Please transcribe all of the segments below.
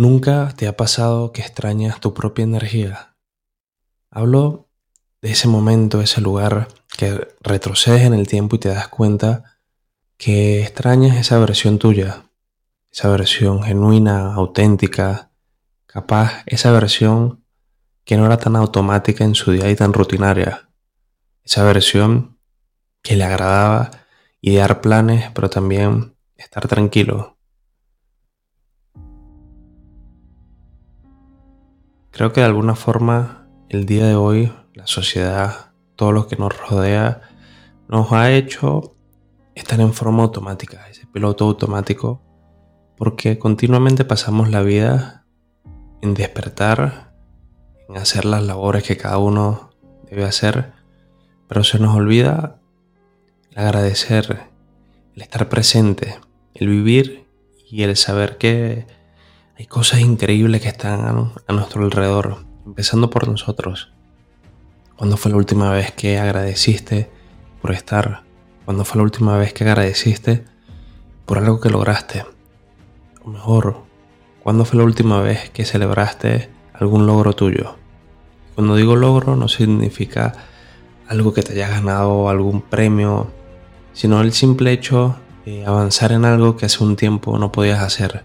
¿Nunca te ha pasado que extrañas tu propia energía? Hablo de ese momento, ese lugar que retrocedes en el tiempo y te das cuenta que extrañas esa versión tuya, esa versión genuina, auténtica, capaz, esa versión que no era tan automática en su día y tan rutinaria, esa versión que le agradaba idear planes, pero también estar tranquilo. Creo que de alguna forma el día de hoy, la sociedad, todo lo que nos rodea, nos ha hecho estar en forma automática, ese piloto automático, porque continuamente pasamos la vida en despertar, en hacer las labores que cada uno debe hacer, pero se nos olvida el agradecer, el estar presente, el vivir y el saber que hay cosas increíbles que están a nuestro alrededor, empezando por nosotros. ¿Cuándo fue la última vez que agradeciste por estar? ¿Cuándo fue la última vez que agradeciste por algo que lograste? O mejor, ¿cuándo fue la última vez que celebraste algún logro tuyo? Cuando digo logro no significa algo que te haya ganado, algún premio, sino el simple hecho de avanzar en algo que hace un tiempo no podías hacer,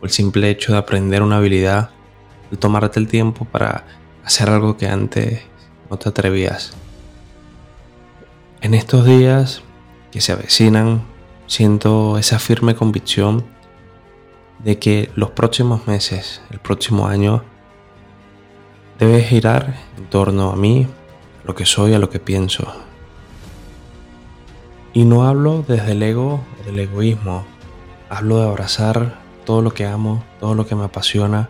o el simple hecho de aprender una habilidad, el tomarte el tiempo para hacer algo que antes no te atrevías. En estos días que se avecinan, siento esa firme convicción de que los próximos meses, el próximo año, debe girar en torno a mí, a lo que soy, a lo que pienso. Y no hablo desde el ego del egoísmo, hablo de abrazar todo lo que amo, todo lo que me apasiona,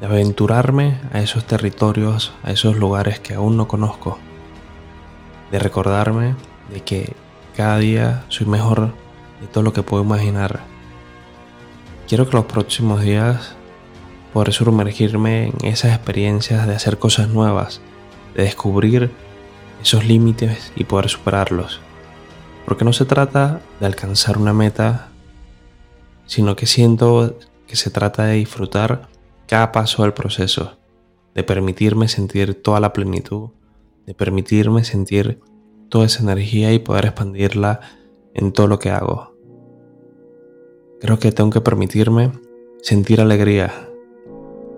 de aventurarme a esos territorios, a esos lugares que aún no conozco de recordarme de que cada día soy mejor de todo lo que puedo imaginar. Quiero que los próximos días poder sumergirme en esas experiencias de hacer cosas nuevas, de descubrir esos límites y poder superarlos. Porque no se trata de alcanzar una meta, sino que siento que se trata de disfrutar cada paso del proceso, de permitirme sentir toda la plenitud de permitirme sentir toda esa energía y poder expandirla en todo lo que hago. Creo que tengo que permitirme sentir alegría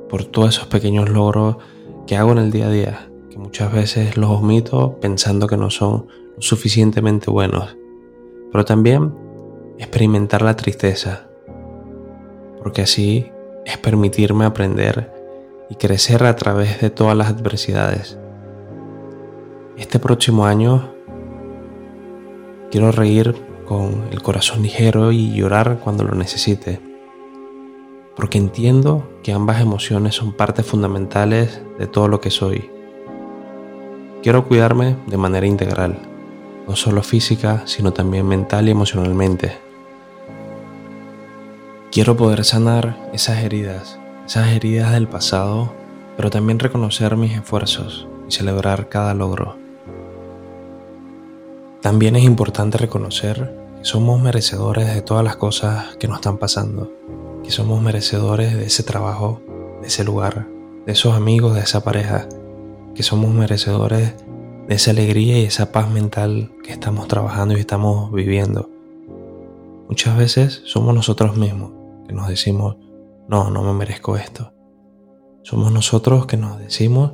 por todos esos pequeños logros que hago en el día a día, que muchas veces los omito pensando que no son lo suficientemente buenos, pero también experimentar la tristeza, porque así es permitirme aprender y crecer a través de todas las adversidades. Este próximo año quiero reír con el corazón ligero y llorar cuando lo necesite, porque entiendo que ambas emociones son partes fundamentales de todo lo que soy. Quiero cuidarme de manera integral, no solo física, sino también mental y emocionalmente. Quiero poder sanar esas heridas, esas heridas del pasado, pero también reconocer mis esfuerzos y celebrar cada logro. También es importante reconocer que somos merecedores de todas las cosas que nos están pasando, que somos merecedores de ese trabajo, de ese lugar, de esos amigos, de esa pareja, que somos merecedores de esa alegría y esa paz mental que estamos trabajando y estamos viviendo. Muchas veces somos nosotros mismos que nos decimos, no, no me merezco esto. Somos nosotros que nos decimos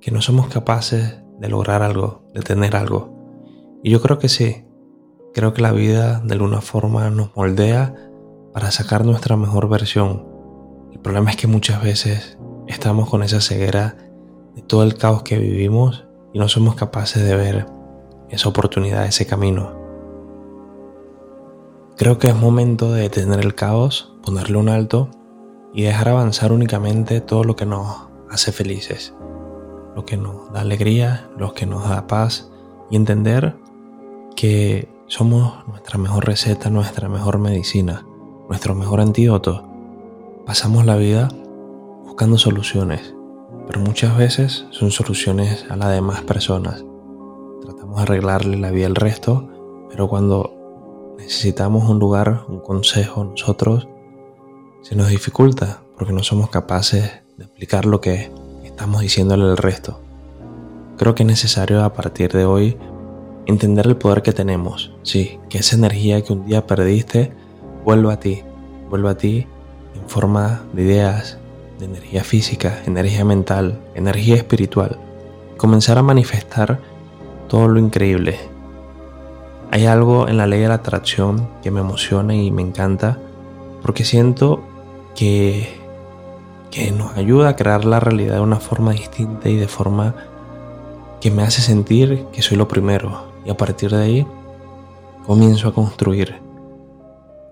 que no somos capaces de lograr algo, de tener algo, y yo creo que sí, creo que la vida de alguna forma nos moldea para sacar nuestra mejor versión. El problema es que muchas veces estamos con esa ceguera de todo el caos que vivimos y no somos capaces de ver esa oportunidad, ese camino. Creo que es momento de detener el caos, ponerle un alto y dejar avanzar únicamente todo lo que nos hace felices, lo que nos da alegría, lo que nos da paz y entender que somos nuestra mejor receta, nuestra mejor medicina, nuestro mejor antídoto. Pasamos la vida buscando soluciones, pero muchas veces son soluciones a las demás personas. Tratamos de arreglarle la vida al resto, pero cuando necesitamos un lugar, un consejo, nosotros Se nos dificulta porque no somos capaces de explicar lo que estamos diciéndole al resto. Creo que es necesario a partir de hoy entender el poder que tenemos, sí, que esa energía que un día perdiste vuelva a ti, vuelva a ti en forma de ideas, de energía física, energía mental, energía espiritual. Comenzar a manifestar todo lo increíble. Hay algo en la ley de la atracción que me emociona y me encanta porque siento que, que nos ayuda a crear la realidad de una forma distinta y de forma que me hace sentir que soy lo primero y a partir de ahí comienzo a construir.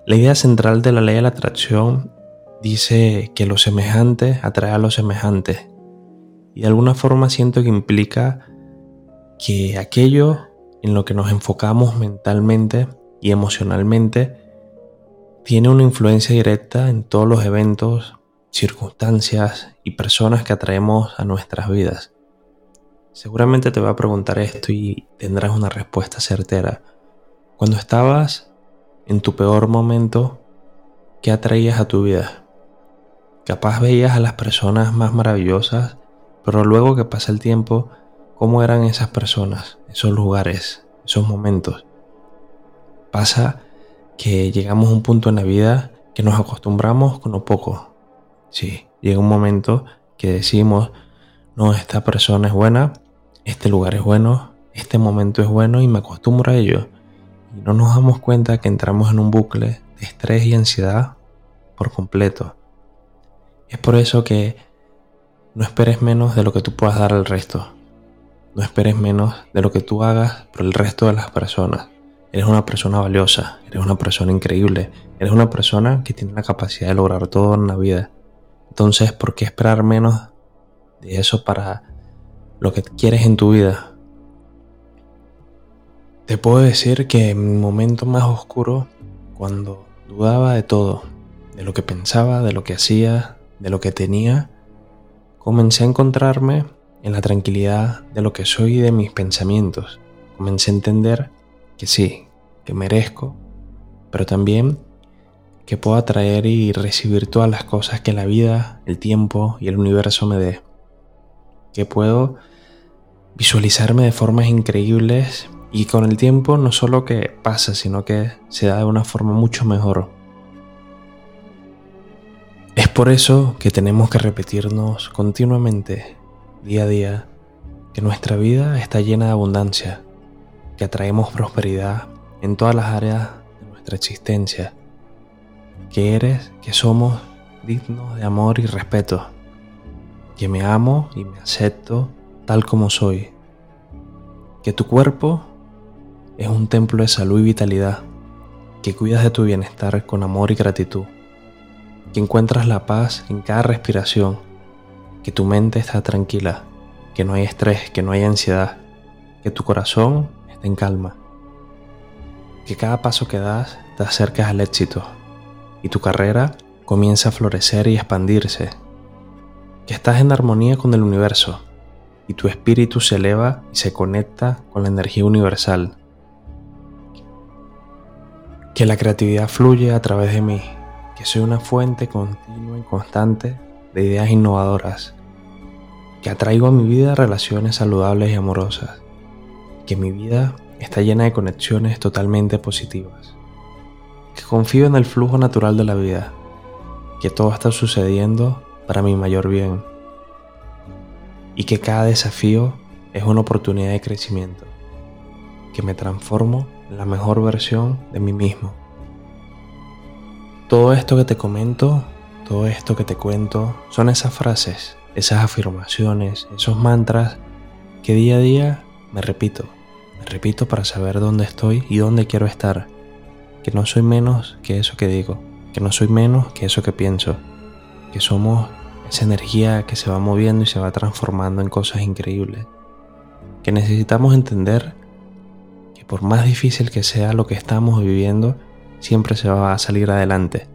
La idea central de la ley de la atracción dice que lo semejante atrae a lo semejante y de alguna forma siento que implica que aquello en lo que nos enfocamos mentalmente y emocionalmente tiene una influencia directa en todos los eventos, circunstancias y personas que atraemos a nuestras vidas. Seguramente te voy a preguntar esto y tendrás una respuesta certera. Cuando estabas en tu peor momento, ¿qué atraías a tu vida? Capaz veías a las personas más maravillosas, pero luego que pasa el tiempo, ¿cómo eran esas personas, esos lugares, esos momentos? Pasa que llegamos a un punto en la vida que nos acostumbramos con lo poco. Sí, llega un momento que decimos, no, esta persona es buena, este lugar es bueno, este momento es bueno y me acostumbro a ello. Y no nos damos cuenta que entramos en un bucle de estrés y ansiedad por completo. Es por eso que no esperes menos de lo que tú puedas dar al resto. No esperes menos de lo que tú hagas por el resto de las personas. Eres una persona valiosa, eres una persona increíble, eres una persona que tiene la capacidad de lograr todo en la vida. Entonces, ¿por qué esperar menos de eso para lo que quieres en tu vida. Te puedo decir que en mi momento más oscuro, cuando dudaba de todo, de lo que pensaba, de lo que hacía, de lo que tenía, comencé a encontrarme en la tranquilidad de lo que soy y de mis pensamientos. Comencé a entender que sí, que merezco, pero también que puedo atraer y recibir todas las cosas que la vida, el tiempo y el universo me dé. Que puedo visualizarme de formas increíbles y con el tiempo no solo que pasa, sino que se da de una forma mucho mejor. Es por eso que tenemos que repetirnos continuamente, día a día, que nuestra vida está llena de abundancia, que atraemos prosperidad en todas las áreas de nuestra existencia, que eres, que somos dignos de amor y respeto, que me amo y me acepto tal como soy. Que tu cuerpo es un templo de salud y vitalidad, que cuidas de tu bienestar con amor y gratitud, que encuentras la paz en cada respiración, que tu mente está tranquila, que no hay estrés, que no hay ansiedad, que tu corazón está en calma, que cada paso que das te acercas al éxito y tu carrera comienza a florecer y expandirse, que estás en armonía con el universo, y tu espíritu se eleva y se conecta con la energía universal. Que la creatividad fluye a través de mí, que soy una fuente continua y constante de ideas innovadoras, que atraigo a mi vida relaciones saludables y amorosas, que mi vida está llena de conexiones totalmente positivas, que confío en el flujo natural de la vida, que todo está sucediendo para mi mayor bien y que cada desafío es una oportunidad de crecimiento, que me transformo en la mejor versión de mí mismo. Todo esto que te comento, todo esto que te cuento, son esas frases, esas afirmaciones, esos mantras que día a día me repito, me repito para saber dónde estoy y dónde quiero estar, que no soy menos que eso que digo, que no soy menos que eso que pienso, que somos esa energía que se va moviendo y se va transformando en cosas increíbles, que necesitamos entender que por más difícil que sea lo que estamos viviendo, siempre se va a salir adelante,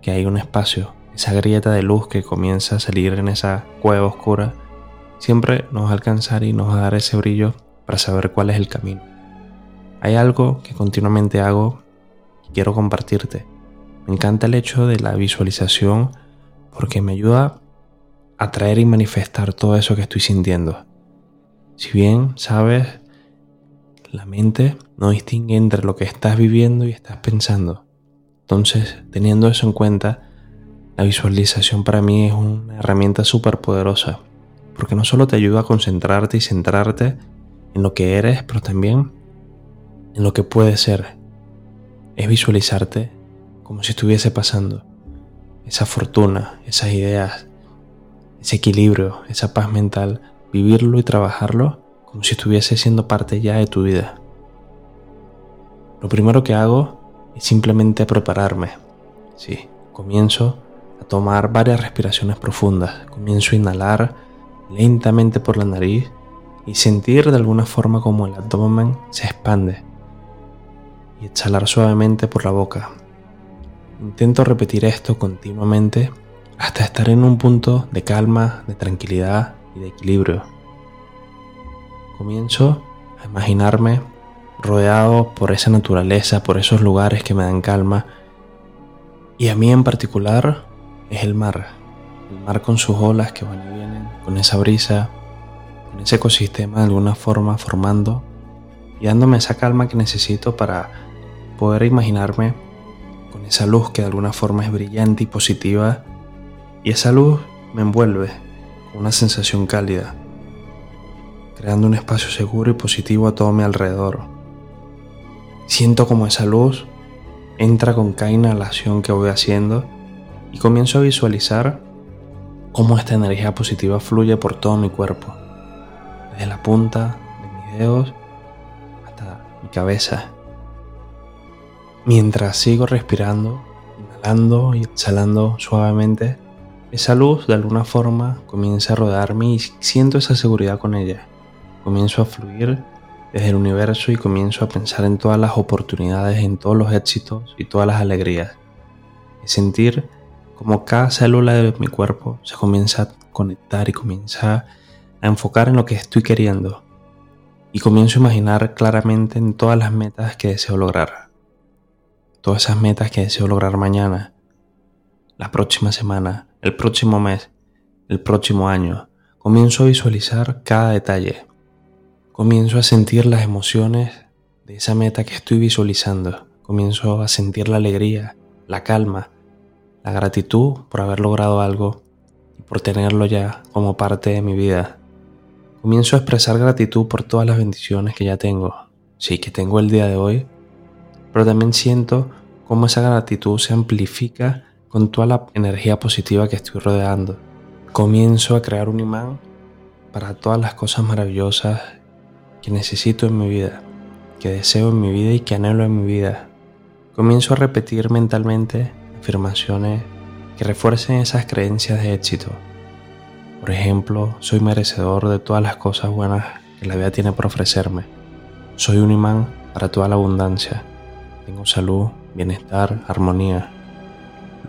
que hay un espacio, esa grieta de luz que comienza a salir en esa cueva oscura, siempre nos va a alcanzar y nos va a dar ese brillo para saber cuál es el camino. Hay algo que continuamente hago y quiero compartirte, Me encanta el hecho de la visualización porque me ayuda a traer y manifestar todo eso que estoy sintiendo. Si bien, sabes, la mente no distingue entre lo que estás viviendo y estás pensando. Entonces, teniendo eso en cuenta, la visualización para mí es una herramienta súper poderosa, porque no solo te ayuda a concentrarte y centrarte en lo que eres, pero también en lo que puede ser. Es visualizarte como si estuviese pasando. Esa fortuna, esas ideas, ese equilibrio, esa paz mental, vivirlo y trabajarlo como si estuviese siendo parte ya de tu vida. Lo primero que hago es simplemente prepararme. Sí, comienzo tomar varias respiraciones profundas. Comienzo a inhalar lentamente por la nariz y sentir de alguna forma como el abdomen se expande. Y exhalar suavemente por la boca. Intento repetir esto continuamente hasta estar en un punto de calma, de tranquilidad y de equilibrio. Comienzo a imaginarme rodeado por esa naturaleza, por esos lugares que me dan calma. Y a mí en particular es el mar. El mar con sus olas que van y vienen, con esa brisa, con ese ecosistema de alguna forma formando y dándome esa calma que necesito para poder imaginarme con esa luz que de alguna forma es brillante y positiva y esa luz me envuelve con una sensación cálida, creando un espacio seguro y positivo a todo mi alrededor. Siento como esa luz entra con cada inhalación que voy haciendo y comienzo a visualizar cómo esta energía positiva fluye por todo mi cuerpo, desde la punta de mis dedos hasta mi cabeza. Mientras sigo respirando, inhalando y exhalando suavemente, esa luz de alguna forma comienza a rodearme y siento esa seguridad con ella. Comienzo a fluir desde el universo y comienzo a pensar en todas las oportunidades, en todos los éxitos y todas las alegrías. Sentir como cada célula de mi cuerpo se comienza a conectar y comienza a enfocar en lo que estoy queriendo. Y comienzo a imaginar claramente en todas las metas que deseo lograr. Todas esas metas que deseo lograr mañana, la próxima semana, el próximo mes, el próximo año. Comienzo a visualizar cada detalle. Comienzo a sentir las emociones de esa meta que estoy visualizando. Comienzo a sentir la alegría, la calma, la gratitud por haber logrado algo y por tenerlo ya como parte de mi vida. Comienzo a expresar gratitud por todas las bendiciones que ya tengo. Sí, que tengo el día de hoy, pero también siento cómo esa gratitud se amplifica con toda la energía positiva que estoy rodeando. Comienzo a crear un imán para todas las cosas maravillosas que necesito en mi vida, que deseo en mi vida y que anhelo en mi vida. Comienzo a repetir mentalmente afirmaciones que refuercen esas creencias de éxito. Por ejemplo, soy merecedor de todas las cosas buenas que la vida tiene por ofrecerme. Soy un imán para toda la abundancia. Tengo salud, bienestar, armonía.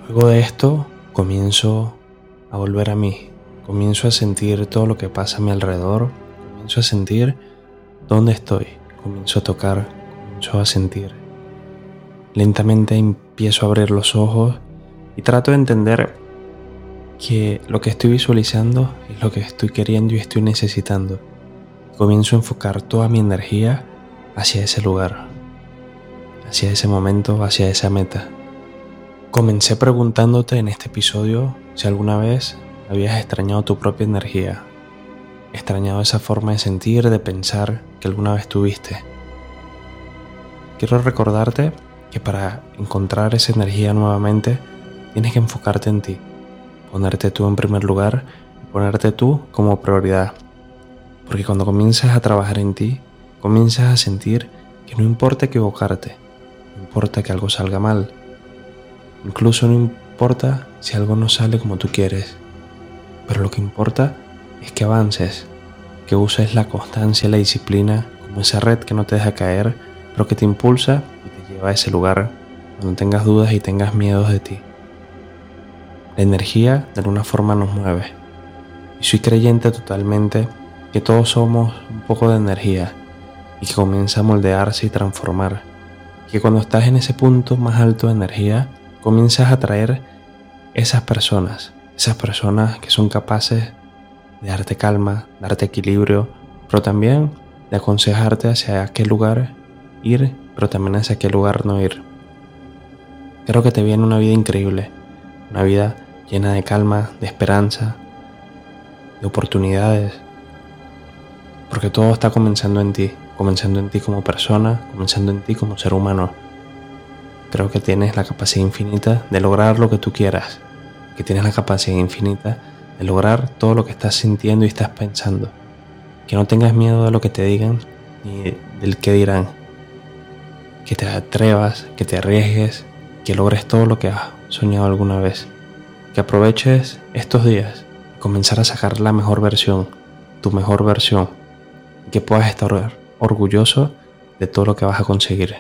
Luego de esto comienzo a volver a mí, comienzo a sentir todo lo que pasa a mi alrededor, comienzo a sentir dónde estoy, comienzo a tocar, comienzo a sentir. Lentamente empiezo a abrir los ojos y trato de entender que lo que estoy visualizando es lo que estoy queriendo y estoy necesitando. Comienzo a enfocar toda mi energía hacia ese lugar, hacia ese momento, hacia esa meta. Comencé preguntándote en este episodio si alguna vez habías extrañado tu propia energía, extrañado esa forma de sentir, de pensar que alguna vez tuviste. Quiero recordarte que para encontrar esa energía nuevamente tienes que enfocarte en ti, ponerte tú en primer lugar ponerte tú como prioridad. Porque cuando comienzas a trabajar en ti, comienzas a sentir que no importa equivocarte, no importa que algo salga mal, Incluso no importa si algo no sale como tú quieres, pero lo que importa es que avances, que uses la constancia y la disciplina como esa red que no te deja caer, pero que te impulsa lleva a ese lugar donde tengas dudas y tengas miedos de ti. La energía de alguna forma nos mueve. Y soy creyente totalmente que todos somos un poco de energía y que comienza a moldearse y transformar. Que cuando estás en ese punto más alto de energía, comienzas a atraer esas personas, esas personas que son capaces de darte calma, darte equilibrio, pero también de aconsejarte hacia qué lugar ir, pero también hacia qué lugar no ir. Creo que te viene una vida increíble, una vida llena de calma, de esperanza, de oportunidades, porque todo está comenzando en ti, comenzando en ti como persona, comenzando en ti como ser humano. Creo que tienes la capacidad infinita de lograr lo que tú quieras, que tienes la capacidad infinita de lograr todo lo que estás sintiendo y estás pensando. Que no tengas miedo de lo que te digan ni del que dirán. Que te atrevas, que te arriesgues, que logres todo lo que has soñado alguna vez. Que aproveches estos días y comenzar a sacar la mejor versión, tu mejor versión. Que puedas estar orgulloso de todo lo que vas a conseguir.